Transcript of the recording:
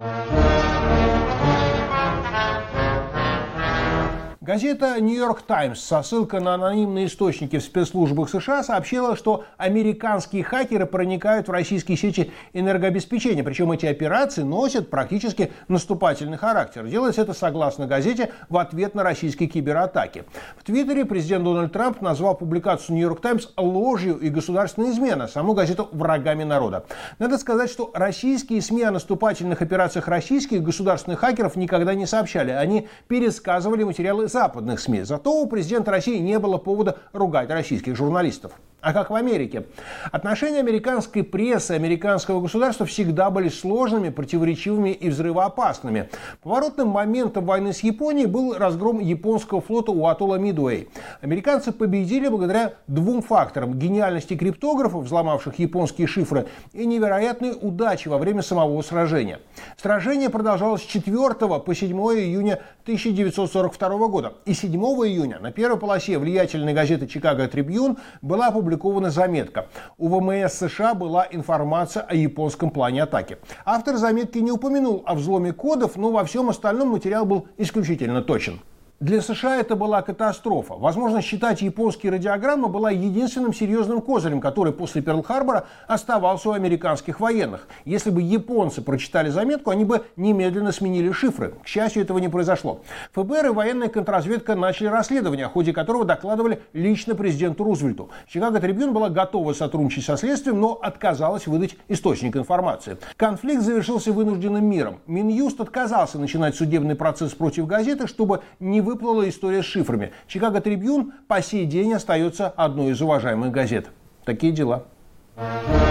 Bye. Газета «Нью-Йорк Таймс» со ссылкой на анонимные источники в спецслужбах США сообщила, что американские хакеры проникают в российские сети энергообеспечения. Причем эти операции носят практически наступательный характер. Делается это, согласно газете, в ответ на российские кибератаки. В Твиттере президент Дональд Трамп назвал публикацию «Нью-Йорк Таймс» ложью и государственной изменой, саму газету «врагами народа». Надо сказать, что российские СМИ о наступательных операциях российских государственных хакеров никогда не сообщали. Они пересказывали материалы западных СМИ. Зато у президента России не было повода ругать российских журналистов. А как в Америке? Отношения американской прессы, американского государства всегда были сложными, противоречивыми и взрывоопасными. Поворотным моментом войны с Японией был разгром японского флота у атолла Мидуэй. Американцы победили благодаря двум факторам. Гениальности криптографов, взломавших японские шифры, и невероятной удачи во время самого сражения. Сражение продолжалось с 4 по 7 июня 1942 года. И 7 июня на первой полосе влиятельной газеты «Чикаго Трибьюн» была опубликована опубликована заметка. У ВМС США была информация о японском плане атаки. Автор заметки не упомянул о взломе кодов, но во всем остальном материал был исключительно точен. Для США это была катастрофа. Возможно, считать японские радиограммы была единственным серьезным козырем, который после Перл-Харбора оставался у американских военных. Если бы японцы прочитали заметку, они бы немедленно сменили шифры. К счастью, этого не произошло. ФБР и военная контрразведка начали расследование, о ходе которого докладывали лично президенту Рузвельту. Чикаго Трибюн была готова сотрудничать со следствием, но отказалась выдать источник информации. Конфликт завершился вынужденным миром. Минюст отказался начинать судебный процесс против газеты, чтобы не выплыла история с шифрами. Чикаго Трибьюн по сей день остается одной из уважаемых газет. Такие дела. Thank you.